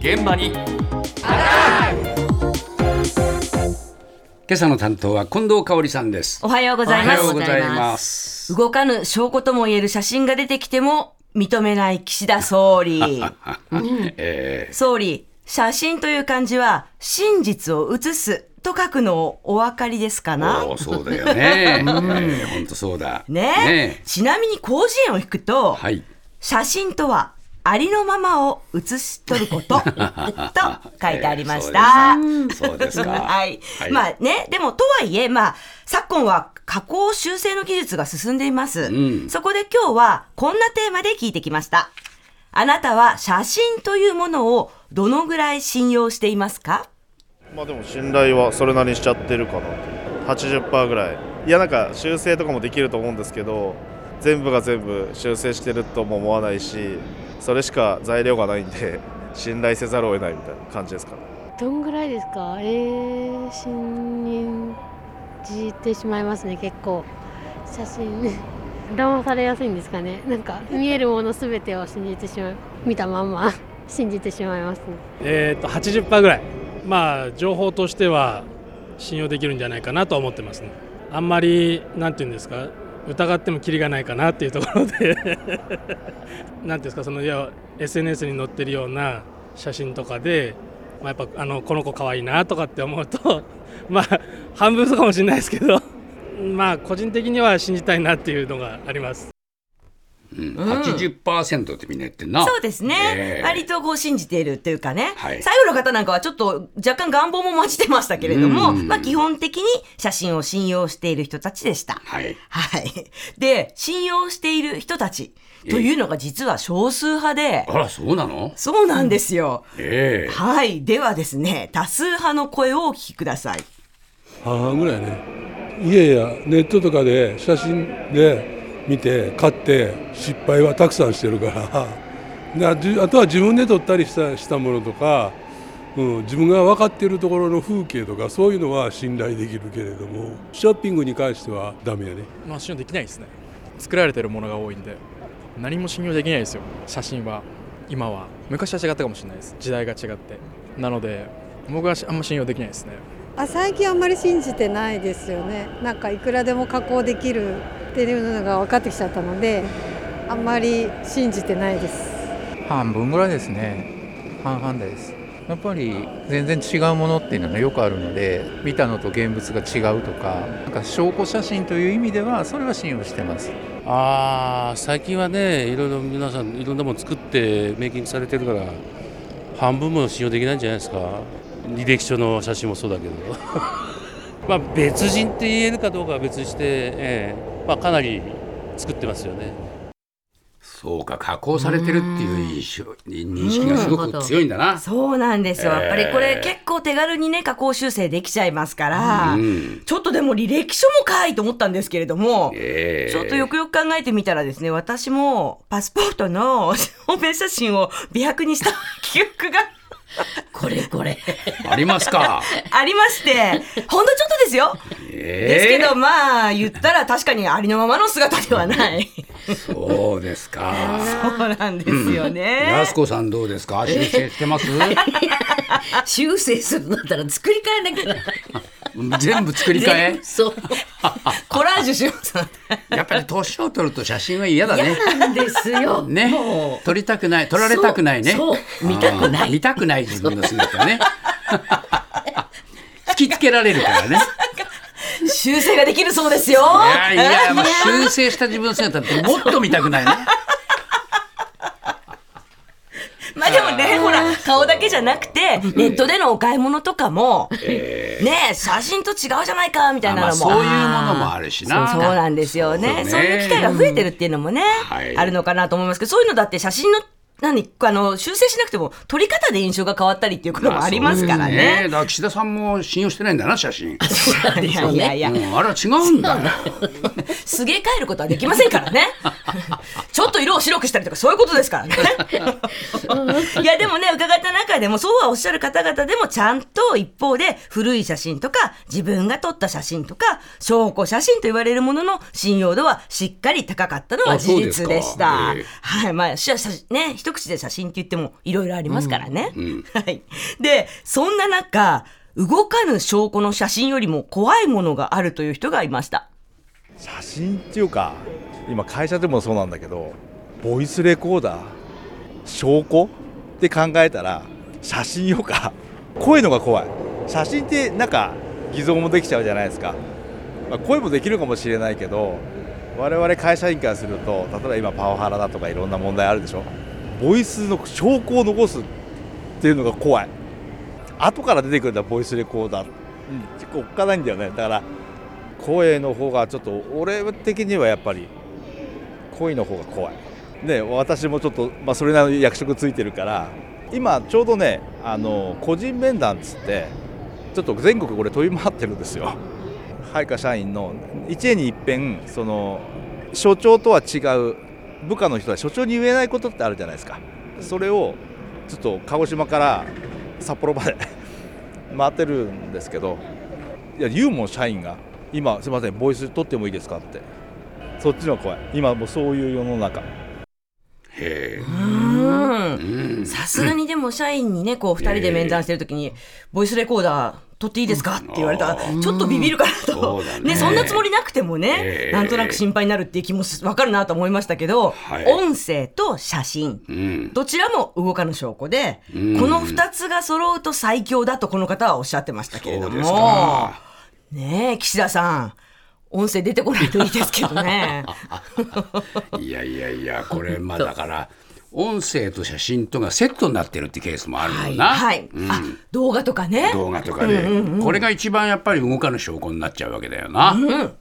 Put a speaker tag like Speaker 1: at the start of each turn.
Speaker 1: 現場に今朝の担当は近藤香織さんです
Speaker 2: おはようございます。
Speaker 1: おはようございます
Speaker 2: 動かぬ証拠とも言える写真が出てきても認めない岸田総理。
Speaker 1: え
Speaker 2: 総理、写真という漢字は真実を写すと書くのをお分かりですか
Speaker 1: ー、
Speaker 2: な
Speaker 1: そうだよね。本、えー、当そうだ。
Speaker 2: ねちなみに広辞苑を引くと、
Speaker 1: はい。
Speaker 2: 写真とはありのままを写し取ること と書いてありました。
Speaker 1: そうですか。
Speaker 2: はい。
Speaker 1: はい
Speaker 2: まあね、でもとはいえ、まあ、昨今は加工修正の技術が進んでいます。
Speaker 1: ん
Speaker 2: そこで今日はこんなテーマで聞いてきました。あなたは写真というものをどのぐらい信用していますか？
Speaker 3: まあでも信頼はそれなりにしちゃってるかなと80%ぐらいいやなんか修正とかもできると思うんですけど全部が全部修正してるとも思わないしそれしか材料がないんで信頼せざるを得ないみたいな感じですか？ね
Speaker 4: どんぐらいですか？えー、信じてしまいますね結構。写真。騙されやすいんですかね？なんか見えるものすべてを信じてしまう見たまんま。信じてしまいますね。
Speaker 5: えー、と80%ぐらい、まあ、情報としては信用できるんじゃないかなとは思ってますね。あんまり、なんていうんですか、疑ってもきりがないかなっていうところで、なんていうんですか、そのいや SNS に載ってるような写真とかで、まあ、やっぱあのこの子かわいなとかって思うと、まあ、半分そうかもしれないですけど、まあ、個人的には信じたいなっていうのがあります。
Speaker 1: うん、80%ってみんな言ってんな。
Speaker 2: そうですね。
Speaker 1: ええ
Speaker 2: 割とこう信じているというかね、
Speaker 1: はい
Speaker 2: 最後の方なんかはちょっと若干願望も混じってましたけれども、
Speaker 1: うん
Speaker 2: まあ基本的に写真を信用している人たちでした。
Speaker 1: はい。
Speaker 2: はい。で、信用している人たちというのが実は少数派で、
Speaker 1: あら、そうなの？
Speaker 2: そうなんですよ。
Speaker 1: ええ
Speaker 2: はい。ではですね、多数派の声をお聞きください。
Speaker 6: 半々ぐらいね家やネットとかで写真で見て買って失敗はたくさんしてるから。であとは自分で撮ったりしたしたものとか、うん、自分が分かっているところの風景とかそういうのは信頼できるけれどもショッピングに関してはダメやね。
Speaker 7: まあ信用できないですね。作られてるものが多いんで何も信用できないですよ。写真は今は。昔は違ったかもしれないです。時代が違って。なので僕はあんま信用できないですね。
Speaker 8: あ最近あんまり信じてないですよね。なんかいくらでも加工できるっていうのが分かってきちゃったのであんまり信じてないです。
Speaker 9: 半分ぐらいですね。半々です。やっぱり全然違うものっていうのはよくあるので見たのと現物が違うとかなんか証拠写真という意味ではそれは信用してます。
Speaker 10: ああ最近はねいろいろ皆さんいろんなもの作ってメイキングされてるから半分も信用できないんじゃないですか。履歴書の写真もそうだけどまあ別人って言えるかどうかは別にして、ええ。まあ、かなり作ってますよね。
Speaker 1: そうか、加工されてるっていう印象認識がすごく強いんだな。
Speaker 2: そうなんですよ。やっぱりこれ
Speaker 1: えー
Speaker 2: 結構手軽にね、加工修正できちゃいますから、
Speaker 1: うん。
Speaker 2: ちょっとでも履歴書もかいと思ったんですけれども、
Speaker 1: ええ。
Speaker 2: ちょっとよくよく考えてみたらですね、私もパスポートの 証明写真を美白にした記憶が
Speaker 11: これこれ。
Speaker 1: ありますか？
Speaker 2: ありまして、ほんのちょっとですよ。
Speaker 1: え
Speaker 2: ですけど、まあ、言ったら確かにありのままの姿ではない。
Speaker 1: そうですか。
Speaker 2: そうなんですよね。
Speaker 1: やすこさんどうですか？修正してます？
Speaker 11: 修正するんだったら作り変えなきゃ。
Speaker 1: 全部作り替え？
Speaker 11: そう。
Speaker 2: コラージュします。
Speaker 1: やっぱり年を取ると写真は嫌だね。
Speaker 11: 嫌なんですよ。
Speaker 1: ね。撮りたくない、撮られたくないね。
Speaker 11: 見たくない
Speaker 1: 見たくない自分の姿ね。突きつけられるからね。
Speaker 2: 修正ができるそうですよ。
Speaker 1: いやいや、もう修正した自分の姿ってもっと見たくないね。
Speaker 2: まあでもね、ほら、顔だけじゃなくて、ネットでのお買い物とかも、ね、写真と違うじゃないか、みたいなのも。
Speaker 1: そういうものもあるしな。
Speaker 2: そうなんですよね。
Speaker 1: そ
Speaker 2: そうういう機会が増えてるっていうのもね、
Speaker 1: はい。
Speaker 2: あるのかなと思いますけど、そういうのだって写真の、何、あの、修正しなくても、撮り方で印象が変わったりっていうこともありますからね。
Speaker 1: だから岸田さんも信用してないんだな、写真。
Speaker 2: いやいやいや
Speaker 1: う、ん、あれは違うんだよ。
Speaker 2: すげ替えることはできませんからね。ちょっと色を白くしたりとかそういうことですからね。いやでもね伺った中でもそうはおっしゃる方々でもちゃんと一方で古い写真とか自分が撮った写真とか証拠写真と言われるものの信用度はしっかり高かったのは事実でした。はい。まあ、しね、一口で写真って言ってもいろいろありますからね。
Speaker 1: うん
Speaker 2: はい。で、そんな中、動かぬ証拠の写真よりも怖いものがあるという人がいました。
Speaker 12: 写真っていうか今会社でもそうなんだけどボイスレコーダー証拠って考えたら写真よか声のが怖い写真ってなんか偽造もできちゃうじゃないですか、まあ、声もできるかもしれないけど我々会社員からすると例えば今パワハラだとかいろんな問題あるでしょボイスの証拠を残すっていうのが怖い。後から出てくるんだボイスレコーダー、うん、結構おっかないんだよね。だから声の方がちょっと俺的にはやっぱり声の方が怖い。ね私もちょっと、まあ、それなりに役職ついてるから今ちょうどねあの個人面談っつってちょっと全国これ飛び回ってるんですよ。配下社員の一年に一遍その所長とは違う部下の人は所長に言えないことってあるじゃないですか。それをちょっと鹿児島から札幌まで 回ってるんですけど。いや言うもん社員が。今すみませんボイス取ってもいいですかって。そっちの方が怖い今もうそういう世の中。
Speaker 1: へ
Speaker 2: うん。さすがにでも社員にね、こう二人で面談してるときに、ボイスレコーダー取っていいですか？って言われた。ら、ちょっとビビるかなと。
Speaker 1: そね。
Speaker 2: ね、そんなつもりなくても
Speaker 1: え
Speaker 2: ね
Speaker 1: え、
Speaker 2: なんとなく心配になるっていう気もすわかるなと思いましたけど、
Speaker 1: はい。
Speaker 2: 音声と写真、
Speaker 1: うん。
Speaker 2: どちらも動かぬ証拠で、
Speaker 1: うん。
Speaker 2: この二つが揃うと最強だとこの方はおっしゃってましたけれども。
Speaker 1: か、
Speaker 2: ねえ、岸田さん、音声出てこないといいですけどね。
Speaker 1: いやいやいやこれまあだから音声と写真とがセットになってるってケースもあるよな、
Speaker 2: はい。
Speaker 1: うん。
Speaker 2: あ、動画とかね。
Speaker 1: 動画とかで、
Speaker 2: うんうんうん。
Speaker 1: これが一番やっぱり動かぬ証拠になっちゃうわけだよな、
Speaker 2: うん